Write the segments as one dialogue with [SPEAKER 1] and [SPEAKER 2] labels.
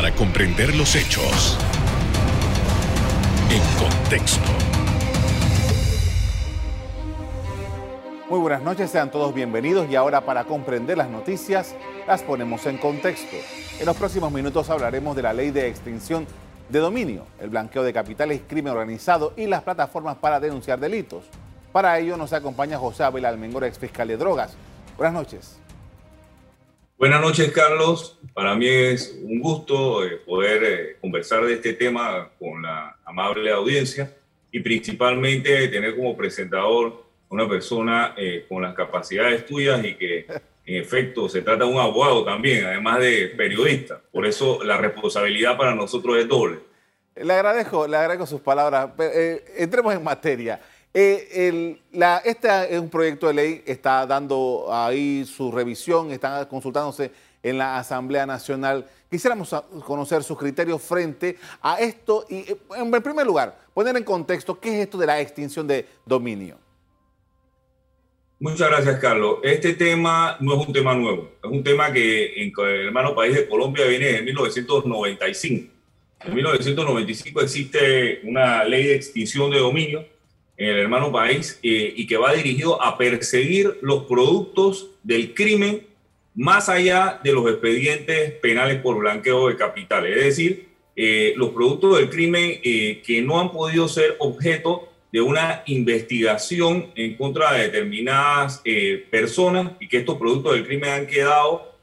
[SPEAKER 1] para comprender los hechos en contexto.
[SPEAKER 2] Muy buenas noches, sean todos bienvenidos y ahora para comprender las noticias las ponemos en contexto. En los próximos minutos hablaremos de la ley de extinción de dominio, el blanqueo de capitales, crimen organizado y las plataformas para denunciar delitos. Para ello nos acompaña José Abel Almengor, ex fiscal de drogas. Buenas noches.
[SPEAKER 3] Buenas noches, Carlos. Para mí es un gusto eh, poder eh, conversar de este tema con la amable audiencia y principalmente tener como presentador una persona eh, con las capacidades tuyas y que en efecto se trata de un abogado también, además de periodista. Por eso la responsabilidad para nosotros es doble.
[SPEAKER 2] Le agradezco, le agradezco sus palabras. entremos en materia. Eh, este es un proyecto de ley, está dando ahí su revisión, están consultándose en la Asamblea Nacional. Quisiéramos conocer sus criterios frente a esto y, eh, en primer lugar, poner en contexto qué es esto de la extinción de dominio.
[SPEAKER 3] Muchas gracias, Carlos. Este tema no es un tema nuevo, es un tema que en el hermano país de Colombia viene de 1995. En 1995 existe una ley de extinción de dominio en el hermano país eh, y que va dirigido a perseguir los productos del crimen más allá de los expedientes penales por blanqueo de capitales, es decir, eh, los productos del crimen eh, que no han podido ser objeto de una investigación en contra de determinadas personas y que estos productos del crimen han quedado,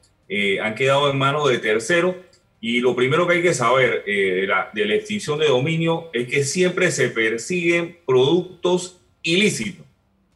[SPEAKER 3] han quedado en manos de terceros y lo primero que hay que saber eh, de, la, de, la, extinción de dominio es que siempre se persiguen productos ilícitos.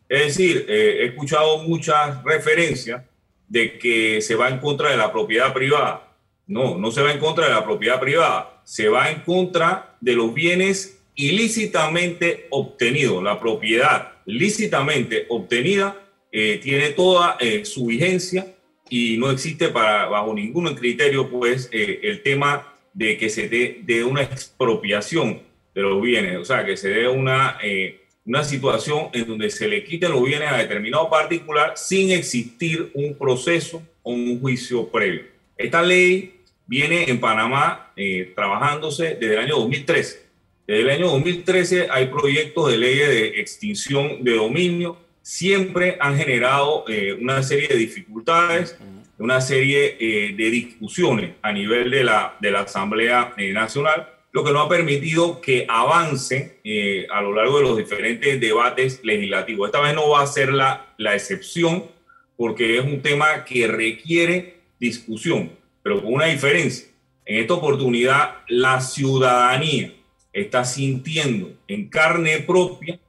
[SPEAKER 3] Es decir, eh, he escuchado muchas referencias de que se va en contra de la propiedad privada. No, no se va en contra de la propiedad privada, se va en contra de los bienes ilícitamente obtenidos. La propiedad lícitamente obtenida eh, tiene toda su vigencia y no existe para, bajo ningún criterio pues eh, el tema de que se dé de una expropiación de los bienes, o sea, que se dé una, eh, una situación en donde se le quiten los bienes a determinado particular sin existir un proceso o un juicio previo. Esta ley viene en Panamá eh, trabajándose desde el año 2013. Desde el año 2013 hay proyectos de ley de extinción de dominio siempre han generado eh, una serie de dificultades, una serie eh, de discusiones a nivel de la, de la Asamblea eh, Nacional, lo que no ha permitido que avancen a lo largo de los diferentes debates legislativos. Esta vez no va a ser la, la excepción porque es un tema que requiere discusión, pero con una diferencia. En esta oportunidad, la ciudadanía está sintiendo en carne propia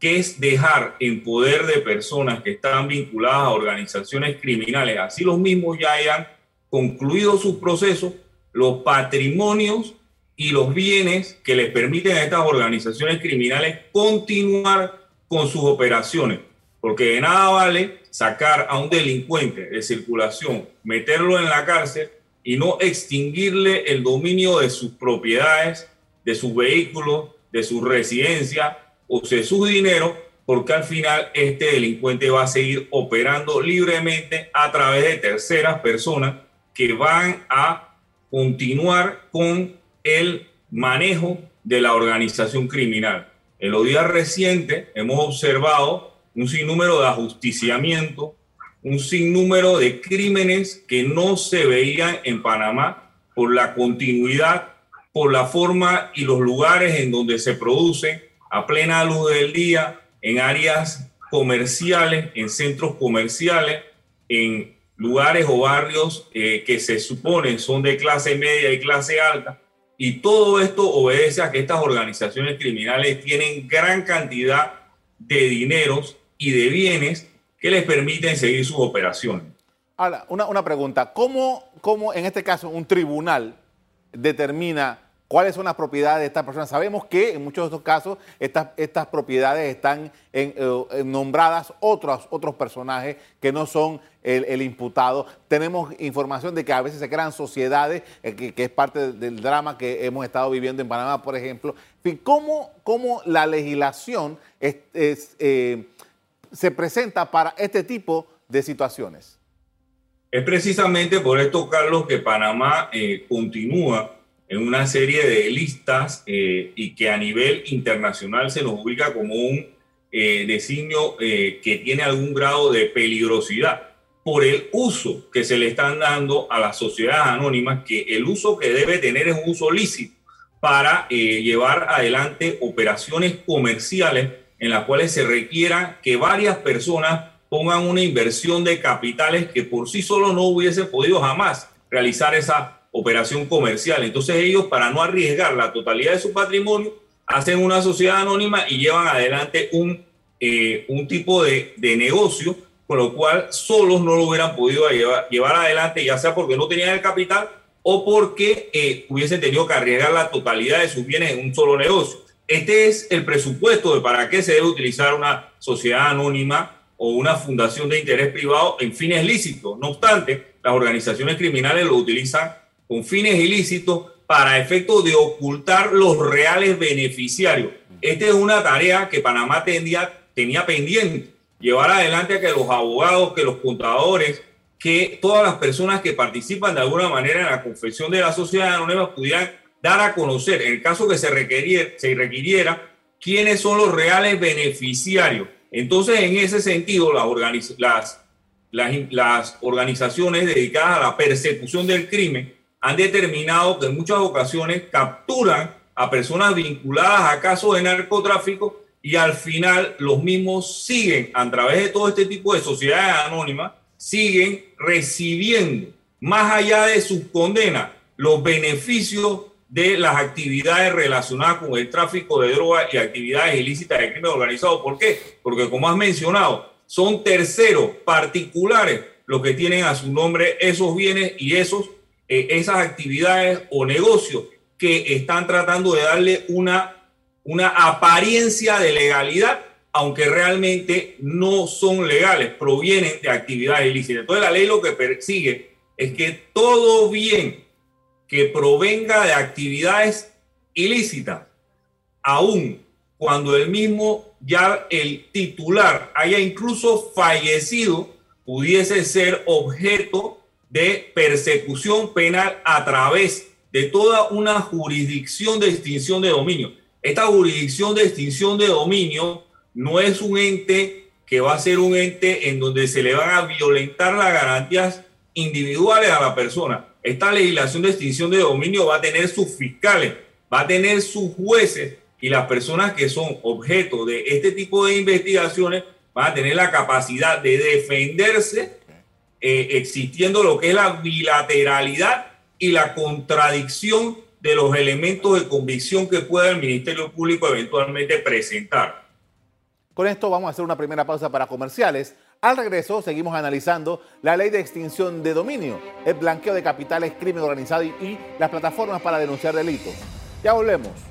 [SPEAKER 3] que es dejar en poder de personas que están vinculadas a organizaciones criminales, así los mismos ya hayan concluido sus procesos, los patrimonios y los bienes que les permiten a estas organizaciones criminales continuar con sus operaciones. Porque de nada vale sacar a un delincuente de circulación, meterlo en la cárcel y no extinguirle el dominio de sus propiedades, de sus vehículos, de su residencia, use su dinero porque al final este delincuente va a seguir operando libremente a través de terceras personas que van a continuar con el manejo de la organización criminal. En los días recientes hemos observado un sinnúmero de ajusticiamientos, un sinnúmero de crímenes que no se veían en Panamá por la continuidad, por la forma y los lugares en donde se producen a plena luz del día en áreas comerciales, en centros comerciales, en lugares o barrios eh, que se suponen son de clase media y clase alta. Y todo esto obedece a que estas organizaciones criminales tienen gran cantidad de dineros y de bienes que les permiten seguir sus operaciones.
[SPEAKER 2] Ahora, una, una pregunta. ¿Cómo, ¿Cómo, en este caso, un tribunal determina cuáles son las propiedades de estas personas. Sabemos que en muchos de estos casos estas, estas propiedades están en, eh, nombradas otros, otros personajes que no son el, imputado. Tenemos información de que a veces se crean sociedades, eh, que, es parte del drama que hemos estado viviendo en Panamá, por ejemplo. En ¿cómo, cómo la legislación eh, se presenta para este tipo de situaciones?
[SPEAKER 3] Es precisamente por esto, Carlos, que Panamá continúa en una serie de listas eh, y que a nivel internacional se nos ubica como un eh, designio eh, que tiene algún grado de peligrosidad por el uso que se le están dando a las sociedades anónimas, que el uso que debe tener es un uso lícito para eh, llevar adelante operaciones comerciales en las cuales se requiera que varias personas pongan una inversión de capitales que por sí solo no hubiese podido jamás realizar esa operación comercial. Entonces ellos, para no arriesgar la totalidad de su patrimonio, hacen una sociedad anónima y llevan adelante un, eh, un tipo de, de negocio con lo cual solos no lo hubieran podido llevar, llevar adelante, ya sea porque no tenían el capital o porque eh, hubiesen tenido que arriesgar la totalidad de sus bienes en un solo negocio. Este es el presupuesto de para qué se debe utilizar una sociedad anónima o una fundación de interés privado en fines lícitos. No obstante, las organizaciones criminales lo utilizan con fines ilícitos para efecto de ocultar los reales beneficiarios. Esta es una tarea que Panamá tenía, tenía pendiente llevar adelante a que los abogados, que los contadores, que todas las personas que participan de alguna manera en la confesión de la sociedad anónima pudieran dar a conocer, en el caso que se se requiriera quiénes son los reales beneficiarios. Entonces, en ese sentido, las organizaciones dedicadas a la persecución del crimen han determinado que en muchas ocasiones capturan a personas vinculadas a casos de narcotráfico y al final los mismos siguen a través de todo este tipo de sociedades anónimas, siguen recibiendo, más allá de sus condenas, los beneficios de las actividades relacionadas con el tráfico de drogas y actividades ilícitas de crimen organizado. ¿Por qué? Porque como has mencionado, son terceros particulares los que tienen a su nombre esos bienes y esos, eh, esas actividades o negocios que están tratando de darle una una apariencia de legalidad, aunque realmente no son legales, provienen de actividades ilícitas. Entonces la ley lo que persigue es que todo bien que provenga de actividades ilícitas, aún cuando el mismo ya el titular haya incluso fallecido, pudiese ser objeto de persecución penal a través de toda una jurisdicción de extinción de dominio. Esta jurisdicción de extinción de dominio no es un ente que va a ser un ente en donde se le van a violentar las garantías individuales a la persona. Esta legislación de extinción de dominio va a tener sus fiscales, va a tener sus jueces y las personas que son objeto de este tipo de investigaciones van a tener la capacidad de defenderse eh, existiendo lo que es la bilateralidad y la contradicción de los elementos de convicción que pueda el Ministerio Público eventualmente presentar.
[SPEAKER 2] Con esto vamos a hacer una primera pausa para comerciales. Al regreso seguimos analizando la ley de extinción de dominio, el blanqueo de capitales, crimen organizado y, las plataformas para denunciar delitos. Ya volvemos.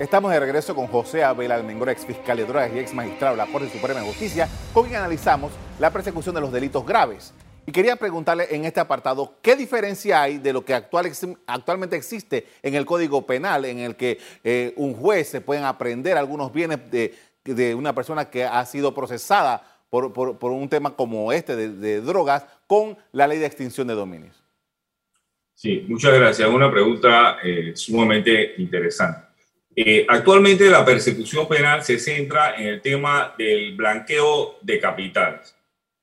[SPEAKER 2] Estamos de regreso con José Abel Almengora, ex fiscal de drogas y ex magistrado de la Corte Suprema de Justicia, con quien analizamos la persecución de los delitos graves. Y quería preguntarle en este apartado, ¿qué diferencia hay de lo que actual, actualmente existe en el Código Penal, en el que eh, un juez se pueden aprender algunos bienes de, una persona que ha sido procesada por, un tema como este de, drogas, con la ley de extinción de dominios?
[SPEAKER 3] Sí, muchas gracias. Una pregunta eh, sumamente interesante. Eh, actualmente la persecución penal se centra en el tema del blanqueo de capitales.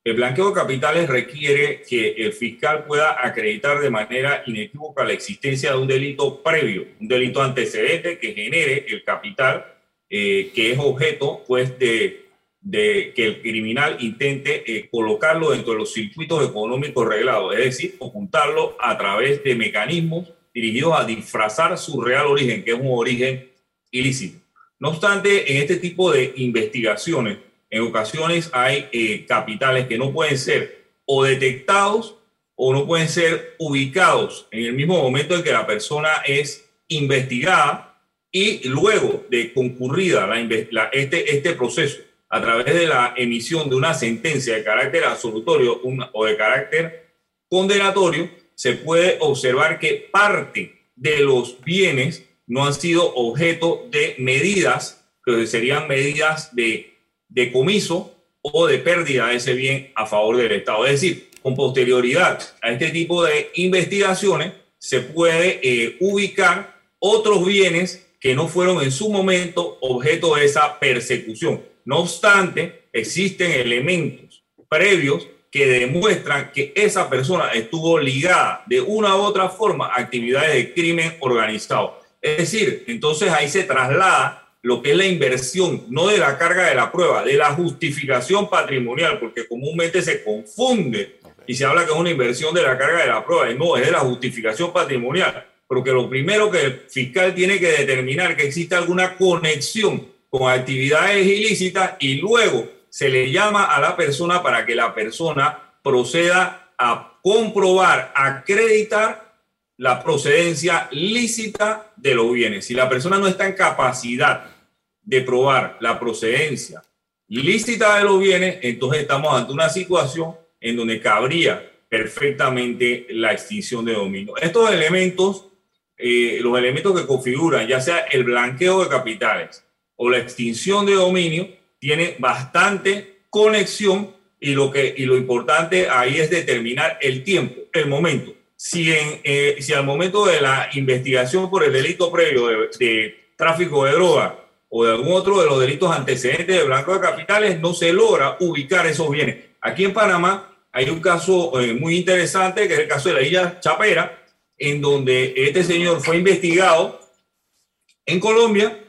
[SPEAKER 3] El blanqueo de capitales requiere que el fiscal pueda acreditar de manera inequívoca la existencia de un delito previo, un delito antecedente que genere el capital eh, que es objeto pues, de, que el criminal intente eh, colocarlo dentro de los circuitos económicos reglados, es decir, ocultarlo a través de mecanismos dirigidos a disfrazar su real origen, que es un origen ilícito. No obstante, en este tipo de investigaciones, en ocasiones hay eh, capitales que no pueden ser o detectados o no pueden ser ubicados en el mismo momento en que la persona es investigada y luego de concurrida la, este, este proceso a través de la emisión de una sentencia de carácter absolutorio o de carácter condenatorio, se puede observar que parte de los bienes no han sido objeto de medidas que serían medidas de decomiso o de pérdida de ese bien a favor del Estado. Es decir, con posterioridad a este tipo de investigaciones se puede eh, ubicar otros bienes que no fueron en su momento objeto de esa persecución. No obstante, existen elementos previos que demuestran que esa persona estuvo ligada de una u otra forma a actividades de crimen organizado. Es decir, entonces ahí se traslada lo que es la inversión, no de la carga de la prueba, de la justificación patrimonial, porque comúnmente se confunde y se habla que es una inversión de la carga de la prueba, y no, es de la justificación patrimonial, porque lo primero que el fiscal tiene que determinar que existe alguna conexión con actividades ilícitas y luego se le llama a la persona para que la persona proceda a comprobar, acreditar la procedencia lícita de los bienes. Si la persona no está en capacidad de probar la procedencia lícita de los bienes, entonces estamos ante una situación en donde cabría perfectamente la extinción de dominio. Estos elementos, eh, los elementos que configuran ya sea el blanqueo de capitales o la extinción de dominio, tienen bastante conexión y lo, que, y lo importante ahí es determinar el tiempo, el momento. Si, en, eh, si al momento de la investigación por el delito previo de, de tráfico de droga o de algún otro de los delitos antecedentes de blanco de capitales, no se logra ubicar esos bienes. Aquí en Panamá hay un caso eh, muy interesante, que es el caso de la isla Chapera, en donde este señor fue investigado en Colombia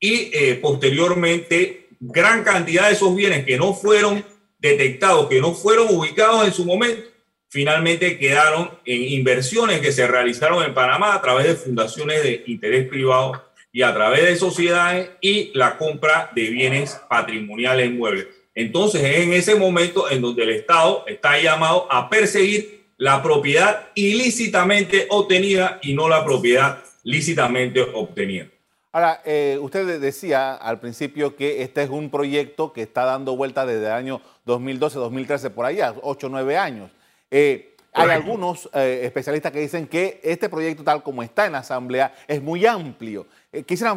[SPEAKER 3] y eh, posteriormente gran cantidad de esos bienes que no fueron detectados, que no fueron ubicados en su momento, finalmente quedaron en inversiones que se realizaron en Panamá a través de fundaciones de interés privado y a través de sociedades y la compra de bienes patrimoniales muebles. Entonces es en ese momento en donde el Estado está llamado a perseguir la propiedad ilícitamente obtenida y no la propiedad lícitamente obtenida.
[SPEAKER 2] Ahora, eh, usted decía al principio que este es un proyecto que está dando vuelta desde el año 2012, 2013, por allá, 8 o 9 años. Eh, hay algunos eh, especialistas que dicen que este proyecto tal como está en la Asamblea es muy amplio. Eh, quisiera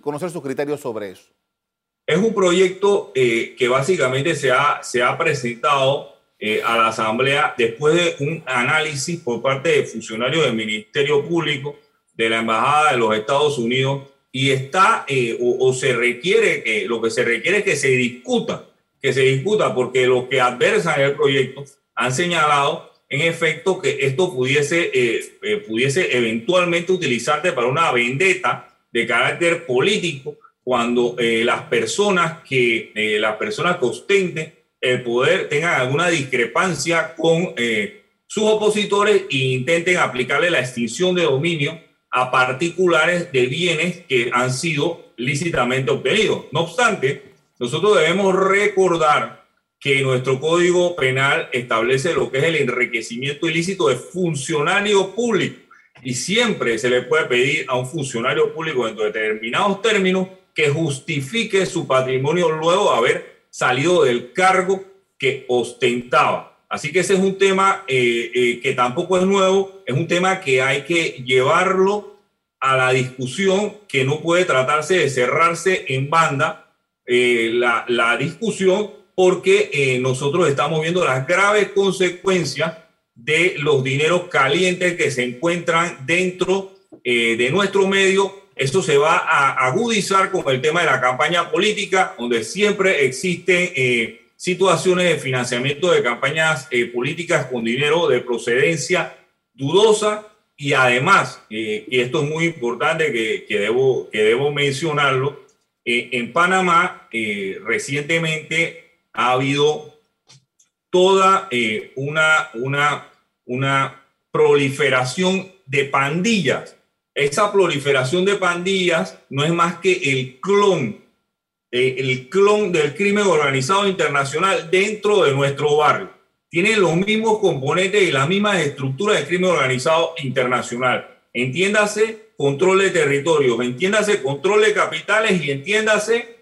[SPEAKER 2] conocer sus criterios sobre eso.
[SPEAKER 3] Es un proyecto eh, que básicamente se ha, se ha presentado a la Asamblea después de un análisis por parte de funcionarios del Ministerio Público, de la Embajada de los Estados Unidos, y está o, o, se requiere, lo que se requiere es que se discuta, que se discuta, porque los que adversan el proyecto han señalado en efecto que esto pudiese, eh, eh, pudiese eventualmente utilizarse para una vendetta de carácter político cuando eh, las personas que las personas que ostenten el poder tengan alguna discrepancia con sus opositores e intenten aplicarle la extinción de dominio a particulares de bienes que han sido lícitamente obtenidos. No obstante, nosotros debemos recordar que nuestro código penal establece lo que es el enriquecimiento ilícito de funcionario público y siempre se le puede pedir a un funcionario público dentro de determinados términos que justifique su patrimonio luego de haber salido del cargo que ostentaba. Así que ese es un tema eh, eh, que tampoco es nuevo, es un tema que hay que llevarlo a la discusión, que no puede tratarse de cerrarse en banda eh, la, la discusión, porque eh, nosotros estamos viendo las graves consecuencias de los dineros calientes que se encuentran dentro eh, de nuestro medio. Esto se va a agudizar con el tema de la campaña política, donde siempre existen eh, situaciones de financiamiento de campañas políticas con dinero de procedencia dudosa y además, y esto es muy importante que, que, debo, que debo mencionarlo, en Panamá recientemente ha habido toda eh, una, una, una proliferación de pandillas. Esa proliferación de pandillas no es más que el clon, eh, el clon del crimen organizado internacional dentro de nuestro barrio. Tiene los mismos componentes y las mismas estructuras de crimen organizado internacional. Entiéndase control de territorios, entiéndase control de capitales y entiéndase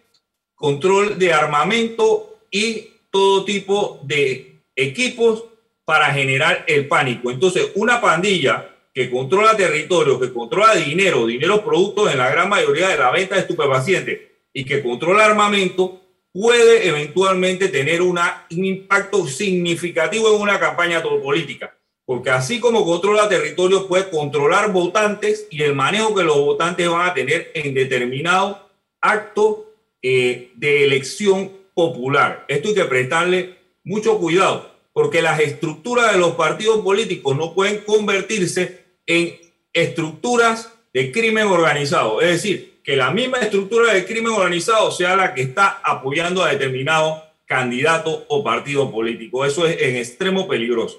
[SPEAKER 3] control de armamento y todo tipo de equipos para generar el pánico. Entonces, una pandilla que controla territorio, que controla dinero, dinero productos en la gran mayoría de la venta de estupefacientes y que controla armamento, puede eventualmente tener una, un impacto significativo en una campaña política. Porque así como controla territorios, puede controlar votantes y el manejo que los votantes van a tener en determinado acto eh, de elección popular. Esto hay que prestarle mucho cuidado, porque las estructuras de los partidos políticos no pueden convertirse en estructuras de crimen organizado. Es decir, que la misma estructura de crimen organizado sea la que está apoyando a determinado candidato o partido político. Eso es en extremo peligroso.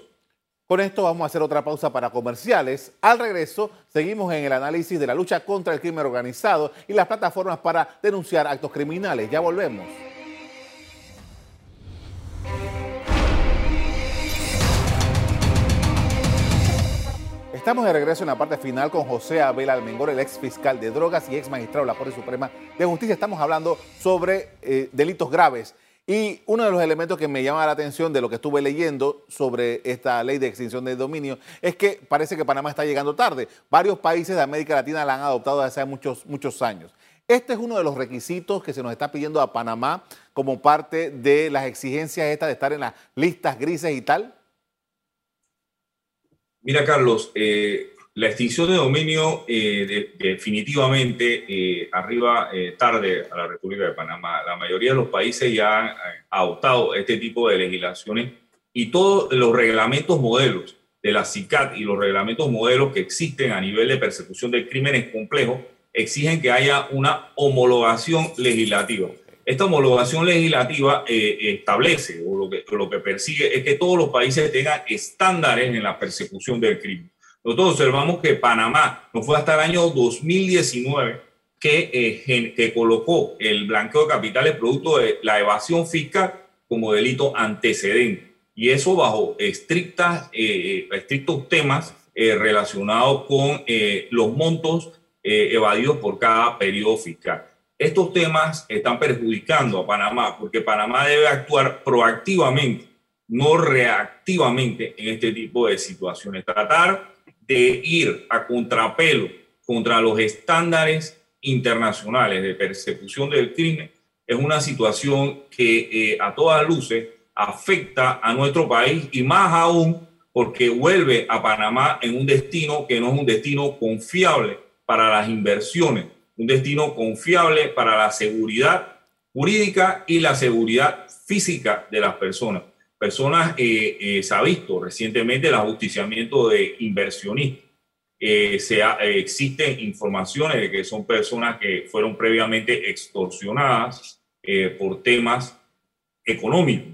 [SPEAKER 2] Con esto vamos a hacer otra pausa para comerciales. Al regreso, seguimos en el análisis de la lucha contra el crimen organizado y las plataformas para denunciar actos criminales. Ya volvemos. Estamos de regreso en la parte final con José Abel Almengor, el ex fiscal de drogas y ex magistrado de la Corte Suprema de Justicia. Estamos hablando sobre eh, delitos graves. Y uno de los elementos que me llama la atención de lo que estuve leyendo sobre esta ley de extinción de dominio es que parece que Panamá está llegando tarde. Varios países de América Latina la han adoptado desde hace muchos, muchos años. Este es uno de los requisitos que se nos está pidiendo a Panamá como parte de las exigencias estas de estar en las listas grises y tal.
[SPEAKER 3] Mira, Carlos, eh, la extinción de dominio eh, definitivamente eh, arriba tarde a la República de Panamá. La mayoría de los países ya han adoptado este tipo de legislaciones y todos los reglamentos modelos de la CICAT y los reglamentos modelos que existen a nivel de persecución de crímenes complejos exigen que haya una homologación legislativa. Esta homologación legislativa establece o lo que, lo que persigue es que todos los países tengan estándares en la persecución del crimen. Nosotros observamos que Panamá no fue hasta el año 2019 que, eh, que colocó el blanqueo de capitales producto de la evasión fiscal como delito antecedente. Y eso bajo estrictas, eh, eh, estrictos temas relacionados con los montos evadidos por cada periodo fiscal. Estos temas están perjudicando a Panamá porque Panamá debe actuar proactivamente, no reactivamente en este tipo de situaciones. Tratar de ir a contrapelo contra los estándares internacionales de persecución del crimen es una situación que eh, a todas luces afecta a nuestro país y más aún porque vuelve a Panamá en un destino que no es un destino confiable para las inversiones, un destino confiable para la seguridad jurídica y la seguridad física de las personas personas, eh, eh, se ha visto recientemente el ajusticiamiento de inversionistas. Eh, se existen informaciones de que son personas que fueron previamente extorsionadas por temas económicos.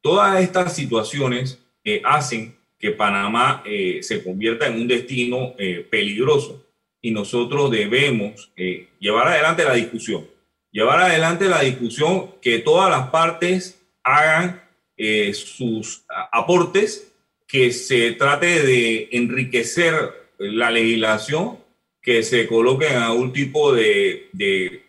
[SPEAKER 3] Todas estas situaciones hacen que Panamá se convierta en un destino peligroso y nosotros debemos llevar adelante la discusión, llevar adelante la discusión que todas las partes hagan eh, sus aportes, que se trate de enriquecer la legislación, que se coloquen algún tipo de, de,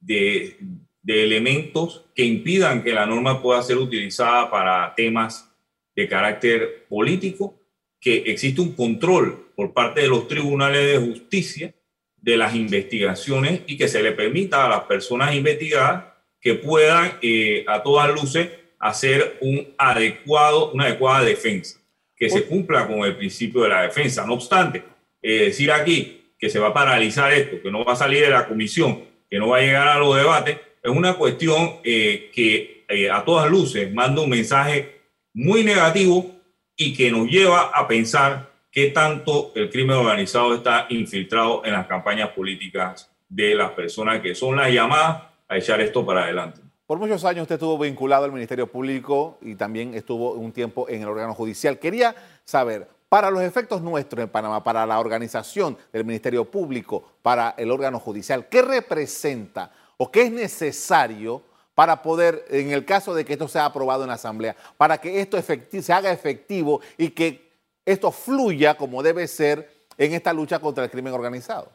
[SPEAKER 3] de elementos que impidan que la norma pueda ser utilizada para temas de carácter político, que existe un control por parte de los tribunales de justicia de las investigaciones y que se le permita a las personas investigadas que puedan eh, a todas luces hacer un adecuado, una adecuada defensa, que se cumpla con el principio de la defensa. No obstante, eh, decir aquí que se va a paralizar esto, que no va a salir de la comisión, que no va a llegar a los debates, es una cuestión eh, que eh, a todas luces manda un mensaje muy negativo y que nos lleva a pensar qué tanto el crimen organizado está infiltrado en las campañas políticas de las personas que son las llamadas a echar esto para adelante.
[SPEAKER 2] Por muchos años usted estuvo vinculado al Ministerio Público y también estuvo un tiempo en el órgano judicial. Quería saber, para los efectos nuestros en Panamá, para la organización del Ministerio Público, para el órgano judicial, ¿qué representa o qué es necesario para poder, en el caso de que esto sea aprobado en la Asamblea, para que esto se haga efectivo y que esto fluya como debe ser en esta lucha contra el crimen organizado?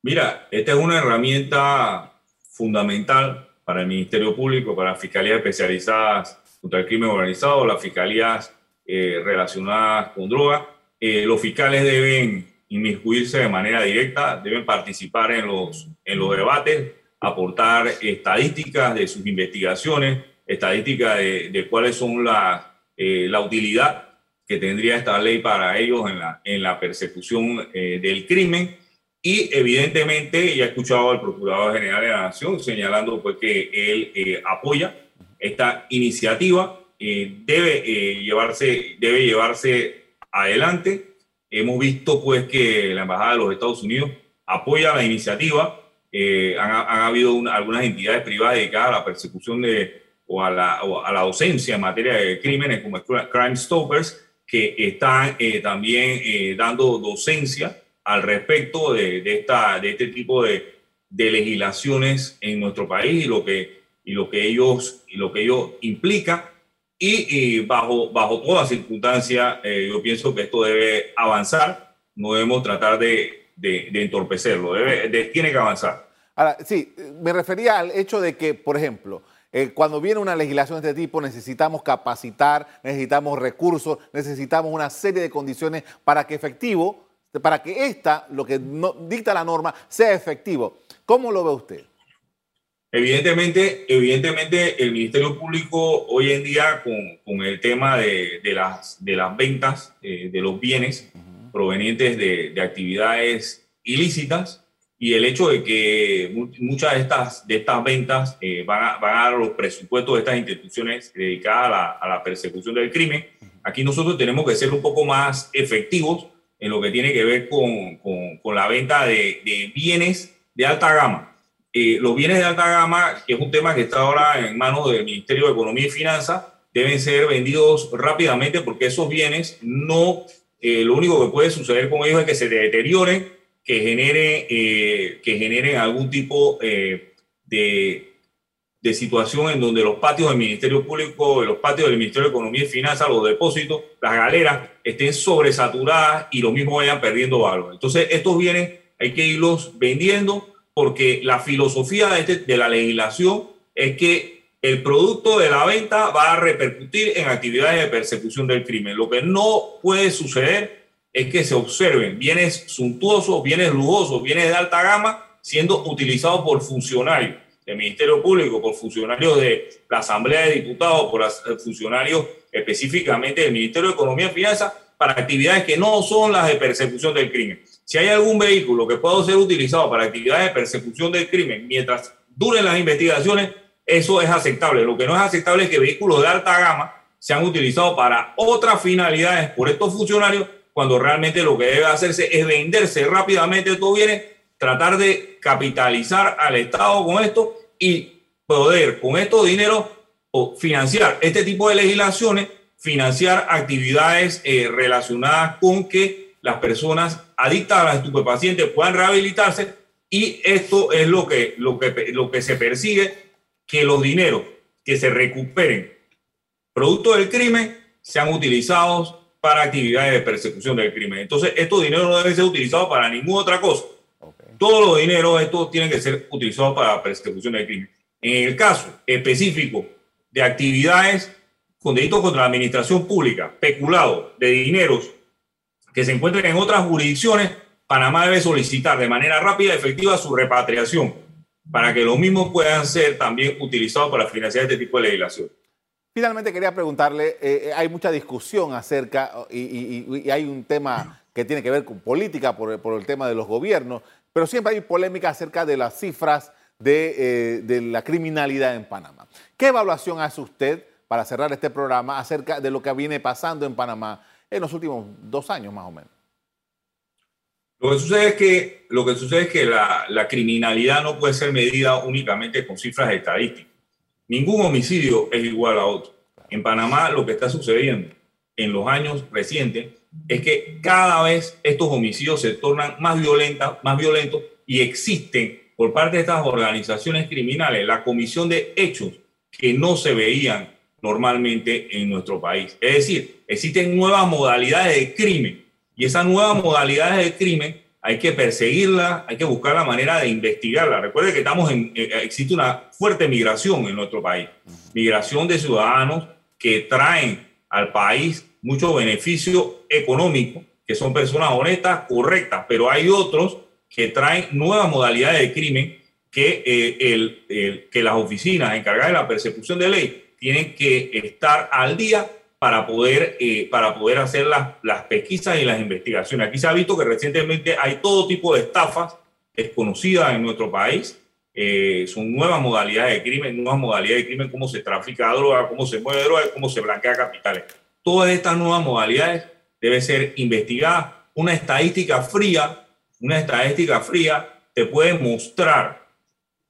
[SPEAKER 3] Mira, esta es una herramienta fundamental para el Ministerio Público, para las fiscalías especializadas contra el crimen organizado, las fiscalías eh, relacionadas con droga. Eh, los fiscales deben inmiscuirse de manera directa, deben participar en los, en los debates, aportar estadísticas de sus investigaciones, estadísticas de, cuáles son la, eh, la utilidad que tendría esta ley para ellos en la, en la persecución eh, del crimen. Y evidentemente, ya he escuchado al Procurador General de la Nación señalando pues, que él eh, apoya esta iniciativa, debe, llevarse, debe llevarse adelante. Hemos visto pues, que la Embajada de los Estados Unidos apoya la iniciativa. Han, han, habido algunas entidades privadas dedicadas a la persecución de, o a la, a la docencia en materia de crímenes como Crime Stoppers, que están eh, también eh, dando docencia al respecto de, de, esta, de este tipo de, de, legislaciones en nuestro país y lo que, y lo que, ellos, y lo que ellos implica. Y, bajo, bajo toda circunstancia, eh, yo pienso que esto debe avanzar, no debemos tratar de entorpecerlo, debe, tiene que avanzar.
[SPEAKER 2] Ahora, sí, me refería al hecho de que, por ejemplo, eh, cuando viene una legislación de este tipo necesitamos capacitar, necesitamos recursos, necesitamos una serie de condiciones para que efectivo, para que esta, lo que dicta la norma, sea efectivo. ¿Cómo lo ve usted?
[SPEAKER 3] Evidentemente, evidentemente el Ministerio Público hoy en día con, el tema de, las, de las ventas eh, de los bienes provenientes de, de actividades ilícitas, y el hecho de que muchas de estas, de estas ventas eh, van, a, van, a, los presupuestos de estas instituciones dedicadas a la, a la, persecución del crimen, aquí nosotros tenemos que ser un poco más efectivos en lo que tiene que ver con, con, con la venta de, de, bienes de alta gama. Eh, los bienes de alta gama, que es un tema que está ahora en manos del Ministerio de Economía y Finanzas, deben ser vendidos rápidamente porque esos bienes no, eh, lo único que puede suceder con ellos es que se deterioren que genere, eh, que generen algún tipo eh, de, de, situación en donde los patios del Ministerio Público, los patios del Ministerio de Economía y Finanzas, los depósitos, las galeras estén sobresaturadas y lo mismo vayan perdiendo valor. Entonces, estos bienes hay que irlos vendiendo porque la filosofía de, este, de la legislación es que el producto de la venta va a repercutir en actividades de persecución del crimen. Lo que no puede suceder es que se observen bienes suntuosos, bienes lujosos, bienes de alta gama siendo utilizados por funcionarios del Ministerio Público, por funcionarios de la Asamblea de Diputados, por eh, funcionarios específicamente del Ministerio de Economía y Finanzas para actividades que no son las de persecución del crimen. Si hay algún vehículo que pueda ser utilizado para actividades de persecución del crimen mientras duren las investigaciones, eso es aceptable. Lo que no es aceptable es que vehículos de alta gama sean utilizados para otras finalidades por estos funcionarios cuando realmente lo que debe hacerse es venderse rápidamente todo bienes, tratar de capitalizar al Estado con esto y poder con estos dinero financiar este tipo de legislaciones, financiar actividades eh, relacionadas con que las personas adictas a las estupefacientes puedan rehabilitarse y esto es lo que, lo que, lo que se persigue, que los dineros que se recuperen producto del crimen sean utilizados para actividades de persecución del crimen. Entonces, estos dineros no deben ser utilizados para ninguna otra cosa. Todos los dineros estos tienen que ser utilizados para persecución del crimen. En el caso específico de actividades con delitos contra la administración pública, peculado de dineros que se encuentren en otras jurisdicciones, Panamá debe solicitar de manera rápida y efectiva su repatriación para que los mismos puedan ser también utilizados para financiar este tipo de legislación.
[SPEAKER 2] Finalmente quería preguntarle, eh, eh, hay mucha discusión acerca, y, hay un tema que tiene que ver con política por, el tema de los gobiernos, pero siempre hay polémica acerca de las cifras de, eh, de, la criminalidad en Panamá. ¿Qué evaluación hace usted, para cerrar este programa, acerca de lo que viene pasando en Panamá en los últimos dos años más o menos?
[SPEAKER 3] Lo que sucede es que, lo que, sucede es que la, la criminalidad no puede ser medida únicamente con cifras estadísticas. Ningún homicidio es igual a otro. En Panamá lo que está sucediendo en los años recientes es que cada vez estos homicidios se tornan más, violentas, más violentos y existen por parte de estas organizaciones criminales la comisión de hechos que no se veían normalmente en nuestro país. Es decir, existen nuevas modalidades de crimen y esas nuevas modalidades de crimen hay que perseguirla, hay que buscar la manera de investigarla. Recuerde que estamos en, eh, existe una fuerte migración en nuestro país, migración de ciudadanos que traen al país mucho beneficio económico, que son personas honestas, correctas, pero hay otros que traen nuevas modalidades de crimen que, eh, el, que las oficinas encargadas de la persecución de ley tienen que estar al día para poder, eh, para poder hacer las, las pesquisas y las investigaciones. Aquí se ha visto que recientemente hay todo tipo de estafas desconocidas en nuestro país. Eh, son nuevas modalidades de crimen, nuevas modalidades de crimen, cómo se trafica droga, cómo se mueve droga, cómo se blanquea capitales. Todas estas nuevas modalidades deben ser investigadas. Una estadística fría, una estadística fría te puede mostrar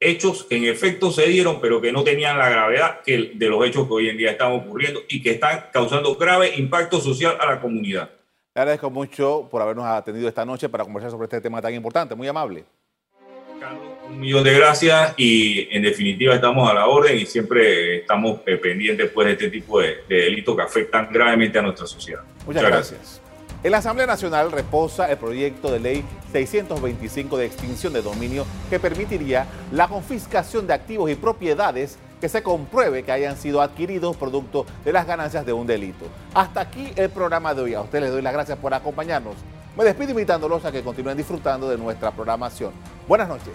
[SPEAKER 3] hechos que en efecto se dieron, pero que no tenían la gravedad que de los hechos que hoy en día están ocurriendo y que están causando grave impacto social a la comunidad.
[SPEAKER 2] Le agradezco mucho por habernos atendido esta noche para conversar sobre este tema tan importante. Muy amable.
[SPEAKER 3] Carlos, un millón de gracias y en definitiva estamos a la orden y siempre estamos eh, pendientes pues, de este tipo de, delitos que afectan gravemente a nuestra sociedad.
[SPEAKER 2] Muchas, gracias. En la Asamblea Nacional reposa el proyecto de ley 625 de extinción de dominio que permitiría la confiscación de activos y propiedades que se compruebe que hayan sido adquiridos producto de las ganancias de un delito. Hasta aquí el programa de hoy. A ustedes les doy las gracias por acompañarnos. Me despido invitándolos a que continúen disfrutando de nuestra programación. Buenas noches.